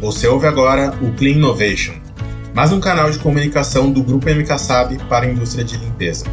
Você ouve agora o Clean Innovation, mais um canal de comunicação do Grupo MKSAB para a indústria de limpeza.